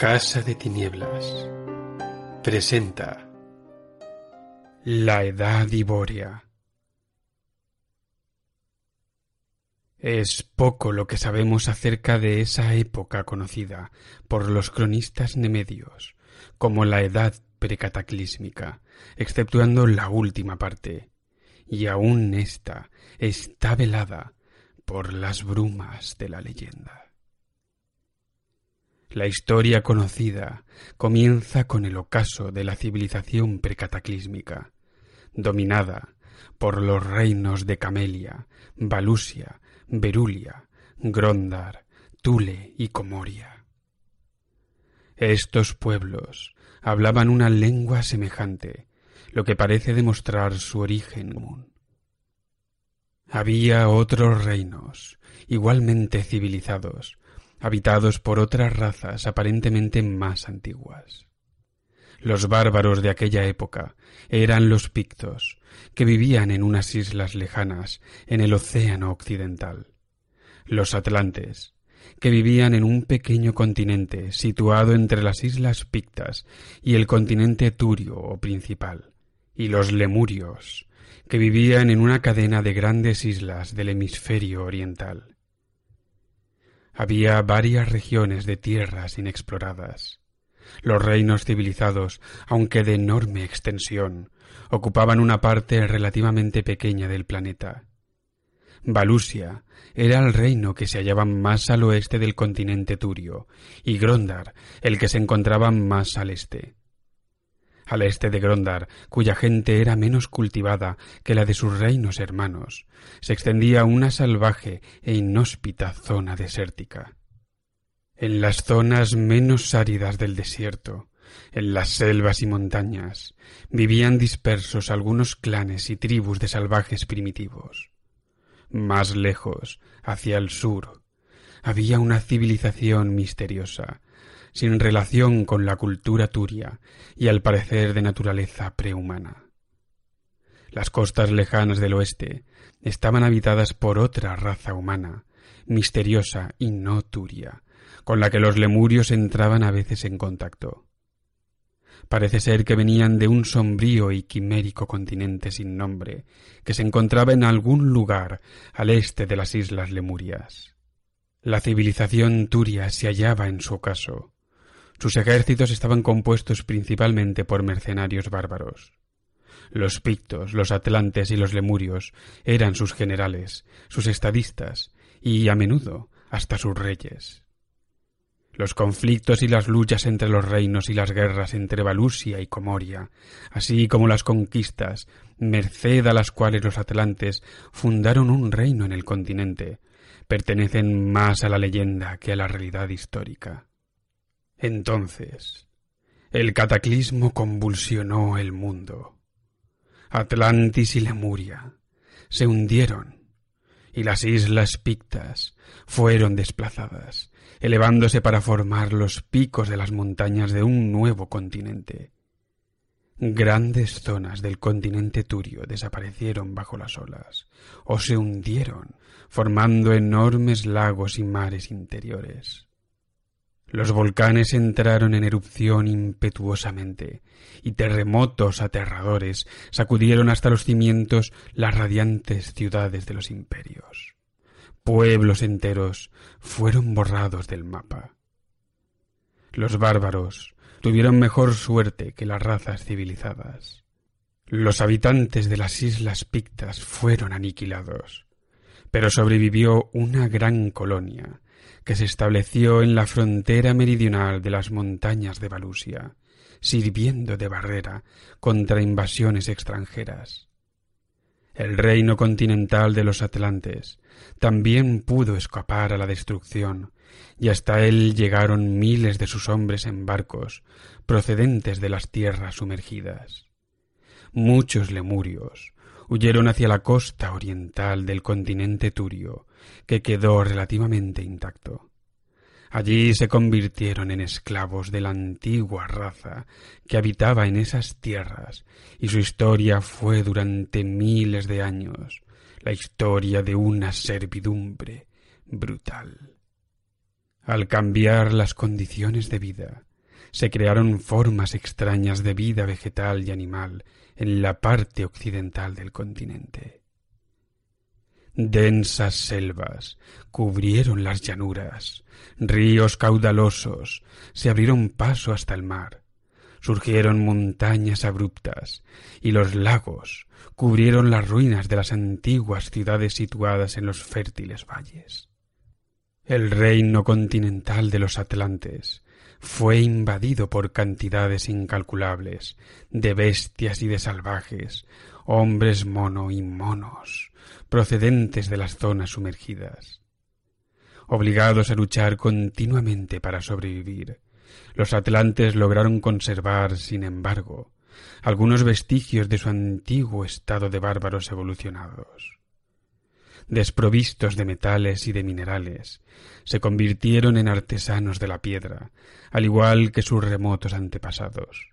Casa de Tinieblas presenta La Edad Iboria. Es poco lo que sabemos acerca de esa época conocida por los cronistas nemedios como la Edad precataclísmica, exceptuando la última parte, y aún ésta está velada por las brumas de la leyenda. La historia conocida comienza con el ocaso de la civilización precataclísmica, dominada por los reinos de Camelia, Valusia, Berulia, Grondar, Tule y Comoria. Estos pueblos hablaban una lengua semejante, lo que parece demostrar su origen común. Había otros reinos, igualmente civilizados, habitados por otras razas aparentemente más antiguas. Los bárbaros de aquella época eran los pictos, que vivían en unas islas lejanas en el océano occidental. Los atlantes, que vivían en un pequeño continente situado entre las islas pictas y el continente turio o principal, y los lemurios, que vivían en una cadena de grandes islas del hemisferio oriental. Había varias regiones de tierras inexploradas. Los reinos civilizados, aunque de enorme extensión, ocupaban una parte relativamente pequeña del planeta. Valusia era el reino que se hallaba más al oeste del continente turio, y Grondar el que se encontraba más al este al este de Grondar, cuya gente era menos cultivada que la de sus reinos hermanos, se extendía una salvaje e inhóspita zona desértica. En las zonas menos áridas del desierto, en las selvas y montañas, vivían dispersos algunos clanes y tribus de salvajes primitivos. Más lejos, hacia el sur, había una civilización misteriosa, sin relación con la cultura turia y al parecer de naturaleza prehumana. Las costas lejanas del oeste estaban habitadas por otra raza humana, misteriosa y no turia, con la que los lemurios entraban a veces en contacto. Parece ser que venían de un sombrío y quimérico continente sin nombre, que se encontraba en algún lugar al este de las islas Lemurias. La civilización turia se hallaba en su ocaso, sus ejércitos estaban compuestos principalmente por mercenarios bárbaros. Los pictos, los atlantes y los lemurios eran sus generales, sus estadistas y, a menudo, hasta sus reyes. Los conflictos y las luchas entre los reinos y las guerras entre Valusia y Comoria, así como las conquistas, merced a las cuales los atlantes fundaron un reino en el continente, pertenecen más a la leyenda que a la realidad histórica. Entonces, el cataclismo convulsionó el mundo. Atlantis y Lemuria se hundieron y las islas pictas fueron desplazadas, elevándose para formar los picos de las montañas de un nuevo continente. Grandes zonas del continente turio desaparecieron bajo las olas o se hundieron, formando enormes lagos y mares interiores. Los volcanes entraron en erupción impetuosamente, y terremotos aterradores sacudieron hasta los cimientos las radiantes ciudades de los imperios. Pueblos enteros fueron borrados del mapa. Los bárbaros tuvieron mejor suerte que las razas civilizadas. Los habitantes de las islas pictas fueron aniquilados, pero sobrevivió una gran colonia que se estableció en la frontera meridional de las montañas de Valusia, sirviendo de barrera contra invasiones extranjeras. El reino continental de los Atlantes también pudo escapar a la destrucción, y hasta él llegaron miles de sus hombres en barcos procedentes de las tierras sumergidas. Muchos lemurios huyeron hacia la costa oriental del continente turio, que quedó relativamente intacto. Allí se convirtieron en esclavos de la antigua raza que habitaba en esas tierras, y su historia fue durante miles de años la historia de una servidumbre brutal. Al cambiar las condiciones de vida, se crearon formas extrañas de vida vegetal y animal en la parte occidental del continente. Densas selvas cubrieron las llanuras, ríos caudalosos se abrieron paso hasta el mar, surgieron montañas abruptas y los lagos cubrieron las ruinas de las antiguas ciudades situadas en los fértiles valles. El reino continental de los Atlantes fue invadido por cantidades incalculables de bestias y de salvajes, hombres mono y monos, procedentes de las zonas sumergidas. Obligados a luchar continuamente para sobrevivir, los atlantes lograron conservar, sin embargo, algunos vestigios de su antiguo estado de bárbaros evolucionados. Desprovistos de metales y de minerales, se convirtieron en artesanos de la piedra, al igual que sus remotos antepasados,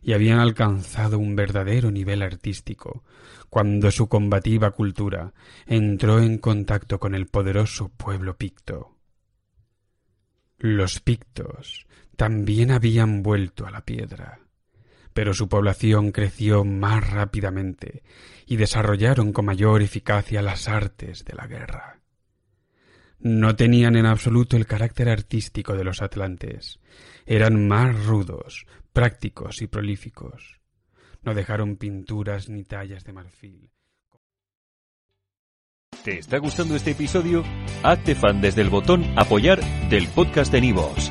y habían alcanzado un verdadero nivel artístico cuando su combativa cultura entró en contacto con el poderoso pueblo picto. Los pictos también habían vuelto a la piedra, pero su población creció más rápidamente y desarrollaron con mayor eficacia las artes de la guerra. No tenían en absoluto el carácter artístico de los atlantes, eran más rudos, prácticos y prolíficos. No dejaron pinturas ni tallas de marfil. ¿Te está gustando este episodio? Hazte fan desde el botón apoyar del podcast de Nivos.